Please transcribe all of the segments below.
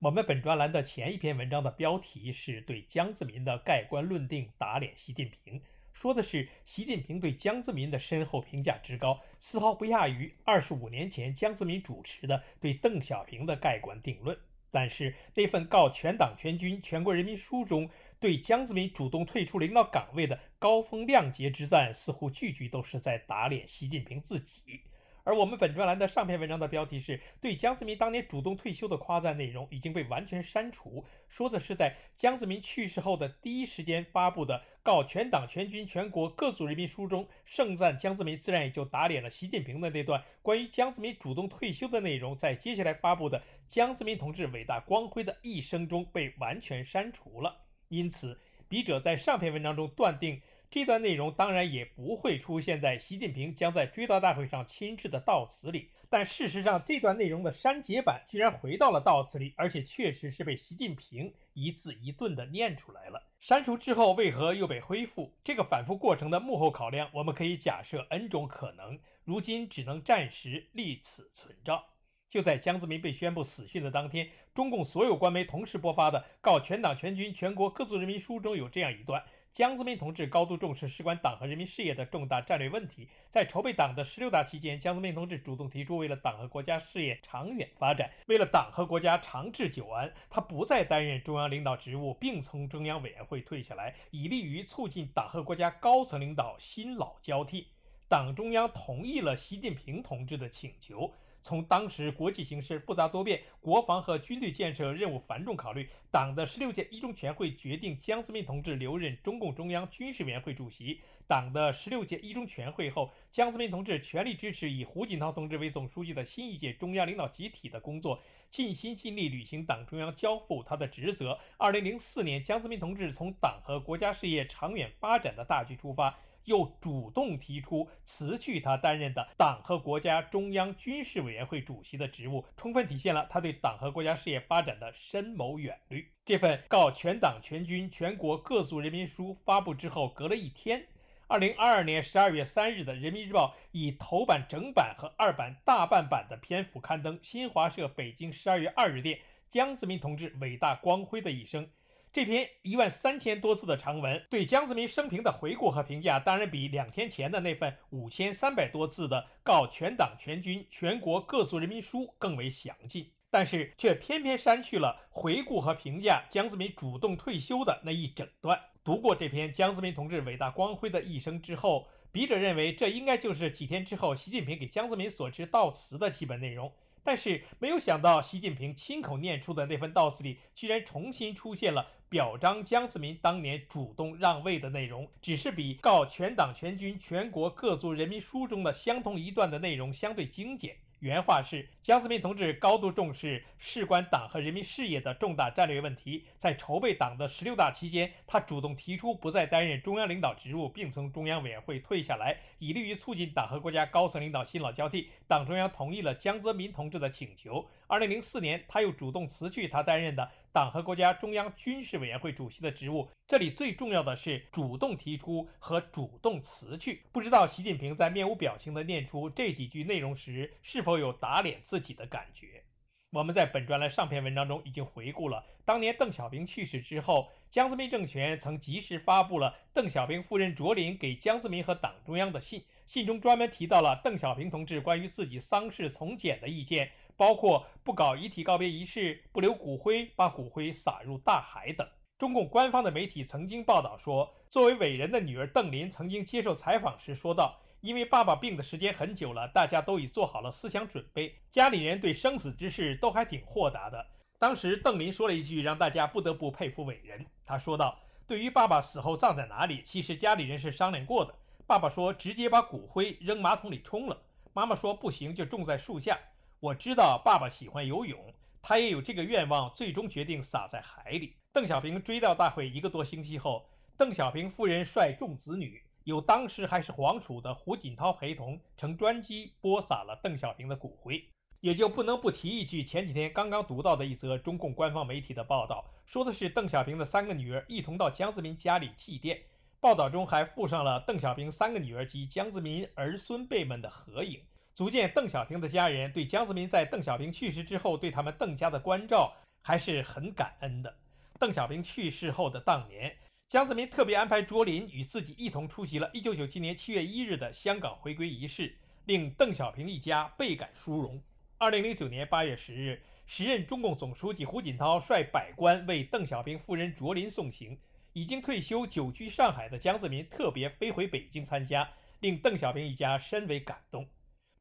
我们本专栏的前一篇文章的标题是对江泽民的盖棺论定打脸习近平，说的是习近平对江泽民的深厚评价之高，丝毫不亚于二十五年前江泽民主持的对邓小平的盖棺定论。但是那份告全党全军全国人民书中对江泽民主动退出领导岗位的高风亮节之赞，似乎句句都是在打脸习近平自己。而我们本专栏的上篇文章的标题是对江泽民当年主动退休的夸赞内容已经被完全删除，说的是在江泽民去世后的第一时间发布的《告全党全军全国各族人民书》中盛赞江泽民，自然也就打脸了习近平的那段关于江泽民主动退休的内容，在接下来发布的江泽民同志伟大光辉的一生中被完全删除了。因此，笔者在上篇文章中断定。这段内容当然也不会出现在习近平将在追悼大会上亲致的悼词里，但事实上，这段内容的删节版居然回到了悼词里，而且确实是被习近平一字一顿地念出来了。删除之后为何又被恢复？这个反复过程的幕后考量，我们可以假设 N 种可能，如今只能暂时立此存照。就在江泽民被宣布死讯的当天，中共所有官媒同时播发的《告全党全军全国各族人民书》中有这样一段。江泽民同志高度重视事关党和人民事业的重大战略问题，在筹备党的十六大期间，江泽民同志主动提出，为了党和国家事业长远发展，为了党和国家长治久安，他不再担任中央领导职务，并从中央委员会退下来，以利于促进党和国家高层领导新老交替。党中央同意了习近平同志的请求。从当时国际形势复杂多变、国防和军队建设任务繁重考虑，党的十六届一中全会决定江泽民同志留任中共中央军事委员会主席。党的十六届一中全会后，江泽民同志全力支持以胡锦涛同志为总书记的新一届中央领导集体的工作，尽心尽力履行党中央交付他的职责。二零零四年，江泽民同志从党和国家事业长远发展的大局出发。又主动提出辞去他担任的党和国家中央军事委员会主席的职务，充分体现了他对党和国家事业发展的深谋远虑。这份告全党全军全国各族人民书发布之后，隔了一天，二零二二年十二月三日的《人民日报》以头版整版和二版大半版的篇幅刊登新华社北京十二月二日电江泽民同志伟大光辉的一生。这篇一万三千多字的长文，对江泽民生平的回顾和评价，当然比两天前的那份五千三百多字的《告全党全军全国各族人民书》更为详尽。但是，却偏偏删去了回顾和评价江泽民主动退休的那一整段。读过这篇江泽民同志伟大光辉的一生之后，笔者认为，这应该就是几天之后习近平给江泽民所致悼词的基本内容。但是没有想到，习近平亲口念出的那份悼词里，居然重新出现了表彰江泽民当年主动让位的内容，只是比《告全党全军全国各族人民书》中的相同一段的内容相对精简。原话是：江泽民同志高度重视事关党和人民事业的重大战略问题，在筹备党的十六大期间，他主动提出不再担任中央领导职务，并从中央委员会退下来，以利于促进党和国家高层领导新老交替。党中央同意了江泽民同志的请求。二零零四年，他又主动辞去他担任的。党和国家中央军事委员会主席的职务，这里最重要的是主动提出和主动辞去。不知道习近平在面无表情地念出这几句内容时，是否有打脸自己的感觉？我们在本专栏上篇文章中已经回顾了当年邓小平去世之后，江泽民政权曾及时发布了邓小平夫人卓琳给江泽民和党中央的信，信中专门提到了邓小平同志关于自己丧事从简的意见。包括不搞遗体告别仪式、不留骨灰、把骨灰撒入大海等。中共官方的媒体曾经报道说，作为伟人的女儿邓琳曾经接受采访时说道：“因为爸爸病的时间很久了，大家都已做好了思想准备，家里人对生死之事都还挺豁达的。”当时邓琳说了一句让大家不得不佩服伟人，他说道：“对于爸爸死后葬在哪里，其实家里人是商量过的。爸爸说直接把骨灰扔马桶里冲了，妈妈说不行就种在树下。”我知道爸爸喜欢游泳，他也有这个愿望，最终决定撒在海里。邓小平追悼大会一个多星期后，邓小平夫人率众子女，有当时还是皇储的胡锦涛陪同，乘专机播撒了邓小平的骨灰。也就不能不提一句，前几天刚刚读到的一则中共官方媒体的报道，说的是邓小平的三个女儿一同到江泽民家里祭奠。报道中还附上了邓小平三个女儿及江泽民儿孙辈们的合影，足见邓小平的家人对江泽民在邓小平去世之后对他们邓家的关照还是很感恩的。邓小平去世后的当年，江泽民特别安排卓林与自己一同出席了1997年7月1日的香港回归仪式，令邓小平一家倍感殊荣。2009年8月10日，时任中共总书记胡锦涛率百官为邓小平夫人卓林送行。已经退休、久居上海的江泽民特别飞回北京参加，令邓小平一家深为感动。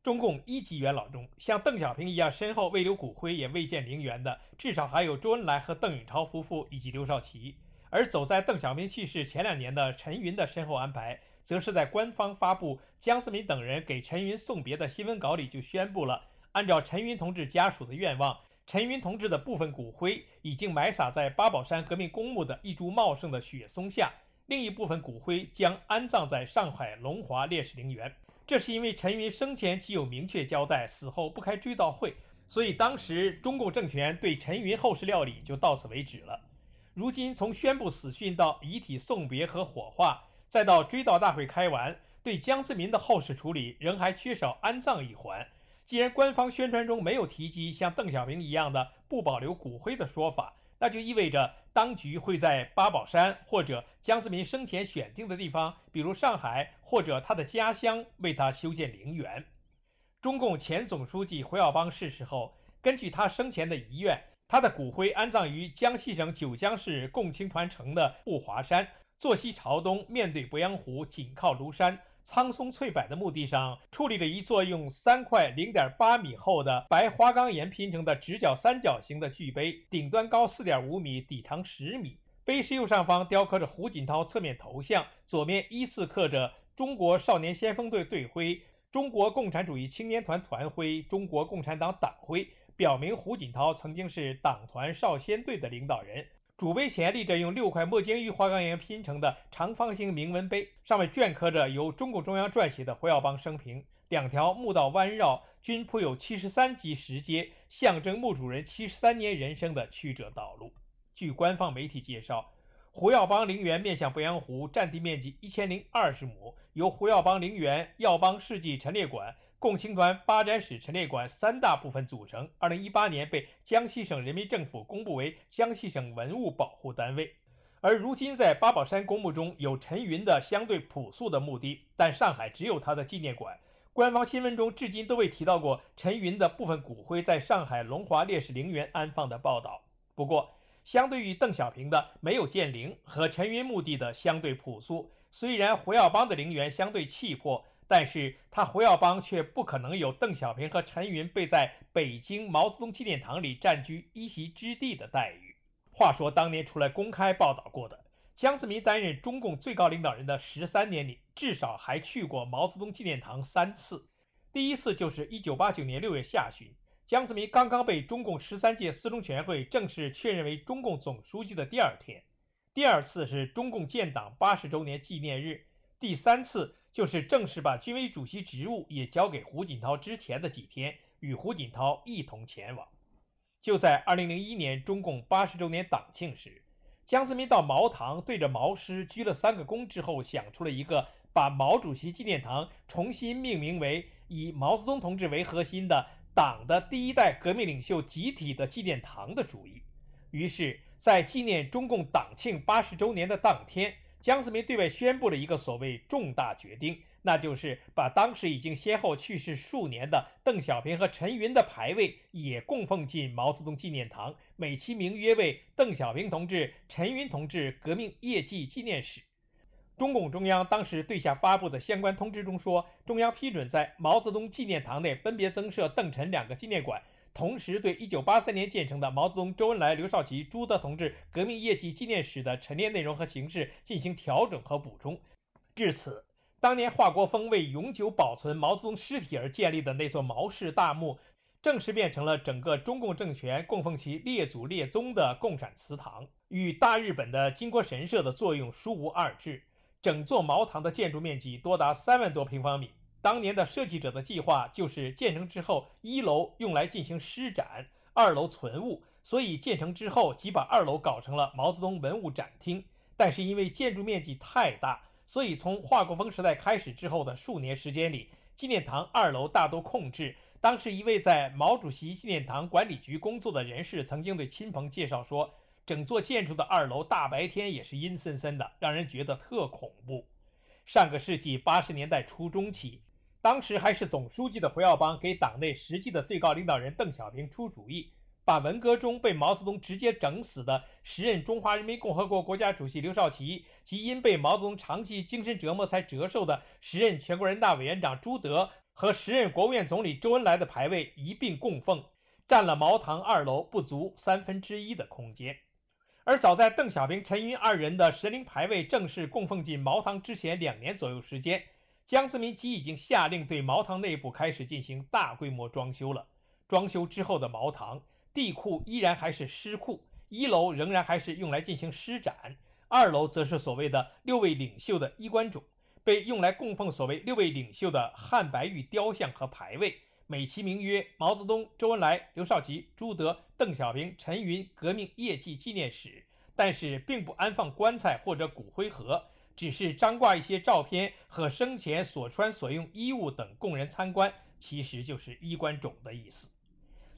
中共一级元老中，像邓小平一样身后未留骨灰也未见陵园的，至少还有周恩来和邓颖超夫妇以及刘少奇。而走在邓小平去世前两年的陈云的身后安排，则是在官方发布江泽民等人给陈云送别的新闻稿里就宣布了，按照陈云同志家属的愿望。陈云同志的部分骨灰已经埋撒在八宝山革命公墓的一株茂盛的雪松下，另一部分骨灰将安葬在上海龙华烈士陵园。这是因为陈云生前即有明确交代，死后不开追悼会，所以当时中共政权对陈云后事料理就到此为止了。如今从宣布死讯到遗体送别和火化，再到追悼大会开完，对江泽民的后事处理仍还缺少安葬一环。既然官方宣传中没有提及像邓小平一样的不保留骨灰的说法，那就意味着当局会在八宝山或者江泽民生前选定的地方，比如上海或者他的家乡，为他修建陵园。中共前总书记胡耀邦逝世后，根据他生前的遗愿，他的骨灰安葬于江西省九江市共青团城的步华山，坐西朝东，面对鄱阳湖，紧靠庐山。苍松翠柏的墓地上矗立着一座用三块零点八米厚的白花岗岩拼成的直角三角形的巨碑，顶端高四点五米，底长十米。碑石右上方雕刻着胡锦涛侧面头像，左面依次刻着中国少年先锋队队徽、中国共产主义青年团团徽、中国共产党党徽，表明胡锦涛曾经是党团少先队的领导人。主碑前立着用六块墨晶玉花岗岩拼成的长方形铭文碑，上面镌刻着由中共中央撰写的胡耀邦生平。两条墓道弯绕，均铺有七十三级石阶，象征墓主人七十三年人生的曲折道路。据官方媒体介绍，胡耀邦陵园面向鄱阳湖，占地面积一千零二十亩，由胡耀邦陵园、耀邦事迹陈列馆。共青团发展史陈列馆三大部分组成。二零一八年被江西省人民政府公布为江西省文物保护单位。而如今在八宝山公墓中有陈云的相对朴素的墓地，但上海只有他的纪念馆。官方新闻中至今都未提到过陈云的部分骨灰在上海龙华烈士陵园安放的报道。不过，相对于邓小平的没有建陵和陈云墓地的相对朴素，虽然胡耀邦的陵园相对气魄。但是他胡耀邦却不可能有邓小平和陈云被在北京毛泽东纪念堂里占据一席之地的待遇。话说当年出来公开报道过的，江泽民担任中共最高领导人的十三年里，至少还去过毛泽东纪念堂三次。第一次就是一九八九年六月下旬，江泽民刚刚被中共十三届四中全会正式确认为中共总书记的第二天。第二次是中共建党八十周年纪念日。第三次。就是正式把军委主席职务也交给胡锦涛之前的几天，与胡锦涛一同前往。就在2001年中共八十周年党庆时，江泽民到毛堂对着毛师鞠了三个躬之后，想出了一个把毛主席纪念堂重新命名为以毛泽东同志为核心的党的第一代革命领袖集体的纪念堂的主意。于是，在纪念中共党庆八十周年的当天。江泽民对外宣布了一个所谓重大决定，那就是把当时已经先后去世数年的邓小平和陈云的牌位也供奉进毛泽东纪念堂，美其名曰为邓小平同志、陈云同志革命业绩纪念史。中共中央当时对下发布的相关通知中说，中央批准在毛泽东纪念堂内分别增设邓陈两个纪念馆。同时，对1983年建成的毛泽东、周恩来、刘少奇、朱德同志革命业绩纪念史的陈列内容和形式进行调整和补充。至此，当年华国锋为永久保存毛泽东尸体而建立的那座毛氏大墓，正式变成了整个中共政权供奉其列祖列宗的共产祠堂，与大日本的金国神社的作用殊无二致。整座茅堂的建筑面积多达三万多平方米。当年的设计者的计划就是建成之后，一楼用来进行施展，二楼存物，所以建成之后即把二楼搞成了毛泽东文物展厅。但是因为建筑面积太大，所以从华国锋时代开始之后的数年时间里，纪念堂二楼大多空置。当时一位在毛主席纪念堂管理局工作的人士曾经对亲朋介绍说。整座建筑的二楼大白天也是阴森森的，让人觉得特恐怖。上个世纪八十年代初中期，当时还是总书记的胡耀邦给党内实际的最高领导人邓小平出主意，把文革中被毛泽东直接整死的时任中华人民共和国国家主席刘少奇及因被毛泽东长期精神折磨才折寿的时任全国人大委员长朱德和时任国务院总理周恩来的牌位一并供奉，占了茅堂二楼不足三分之一的空间。而早在邓小平、陈云二人的神灵牌位正式供奉进茅堂之前两年左右时间，江泽民即已经下令对茅堂内部开始进行大规模装修了。装修之后的茅堂地库依然还是尸库，一楼仍然还是用来进行施展，二楼则是所谓的六位领袖的衣冠冢，被用来供奉所谓六位领袖的汉白玉雕像和牌位。美其名曰毛泽东、周恩来、刘少奇、朱德、邓小平、陈云革命业绩纪念史，但是并不安放棺材或者骨灰盒，只是张挂一些照片和生前所穿所用衣物等供人参观，其实就是衣冠冢的意思。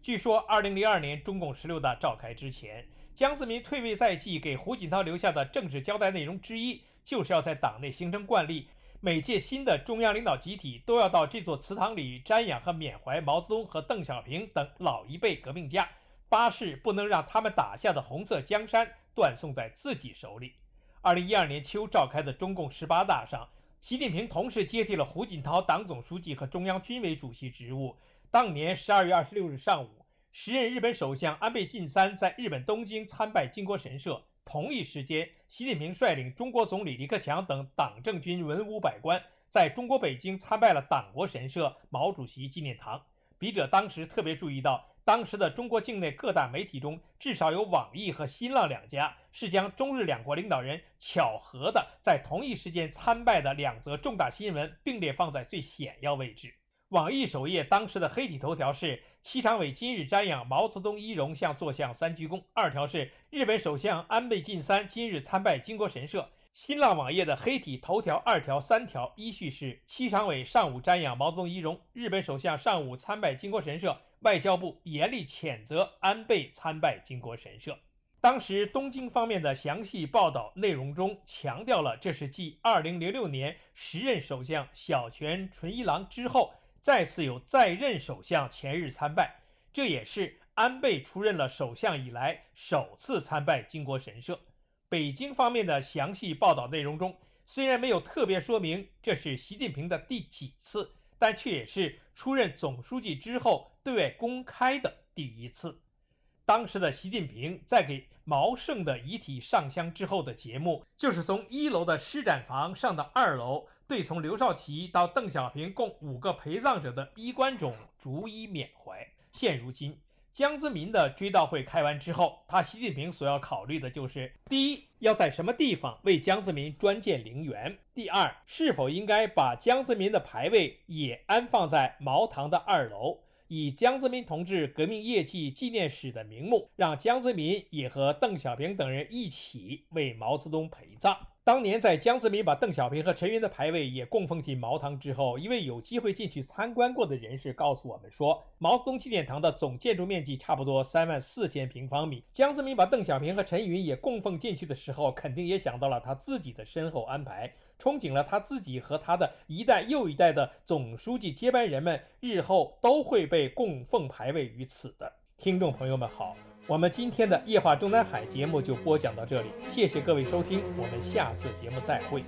据说，二零零二年中共十六大召开之前，江泽民退位在即，给胡锦涛留下的政治交代内容之一，就是要在党内形成惯例。每届新的中央领导集体都要到这座祠堂里瞻仰和缅怀毛泽东和邓小平等老一辈革命家，八誓不能让他们打下的红色江山断送在自己手里。二零一二年秋召开的中共十八大上，习近平同时接替了胡锦涛党总书记和中央军委主席职务。当年十二月二十六日上午，时任日本首相安倍晋三在日本东京参拜靖国神社。同一时间，习近平率领中国总理李克强等党政军文武百官，在中国北京参拜了党国神社毛主席纪念堂。笔者当时特别注意到，当时的中国境内各大媒体中，至少有网易和新浪两家是将中日两国领导人巧合的在同一时间参拜的两则重大新闻并列放在最显要位置。网易首页当时的黑体头条是。七常委今日瞻仰毛泽东遗容，向坐像三鞠躬。二条是日本首相安倍晋三今日参拜靖国神社。新浪网页的黑体头条二条三条依序是：七常委上午瞻仰毛泽东遗容，日本首相上午参拜靖国神社，外交部严厉谴责安倍参拜靖国神社。当时东京方面的详细报道内容中强调了，这是继2006年时任首相小泉纯一郎之后。再次有在任首相前日参拜，这也是安倍出任了首相以来首次参拜靖国神社。北京方面的详细报道内容中，虽然没有特别说明这是习近平的第几次，但却也是出任总书记之后对外公开的第一次。当时的习近平在给毛盛的遗体上香之后的节目，就是从一楼的施展房上到二楼。对从刘少奇到邓小平共五个陪葬者的衣冠冢逐一缅怀。现如今，江泽民的追悼会开完之后，他习近平所要考虑的就是：第一，要在什么地方为江泽民专建陵园；第二，是否应该把江泽民的牌位也安放在茅堂的二楼，以江泽民同志革命业绩纪念史的名目，让江泽民也和邓小平等人一起为毛泽东陪葬。当年在江泽民把邓小平和陈云的牌位也供奉进茅堂之后，一位有机会进去参观过的人士告诉我们说，毛泽东纪念堂的总建筑面积差不多三万四千平方米。江泽民把邓小平和陈云也供奉进去的时候，肯定也想到了他自己的身后安排，憧憬了他自己和他的一代又一代的总书记接班人们日后都会被供奉牌位于此的。听众朋友们好。我们今天的夜话中南海节目就播讲到这里，谢谢各位收听，我们下次节目再会。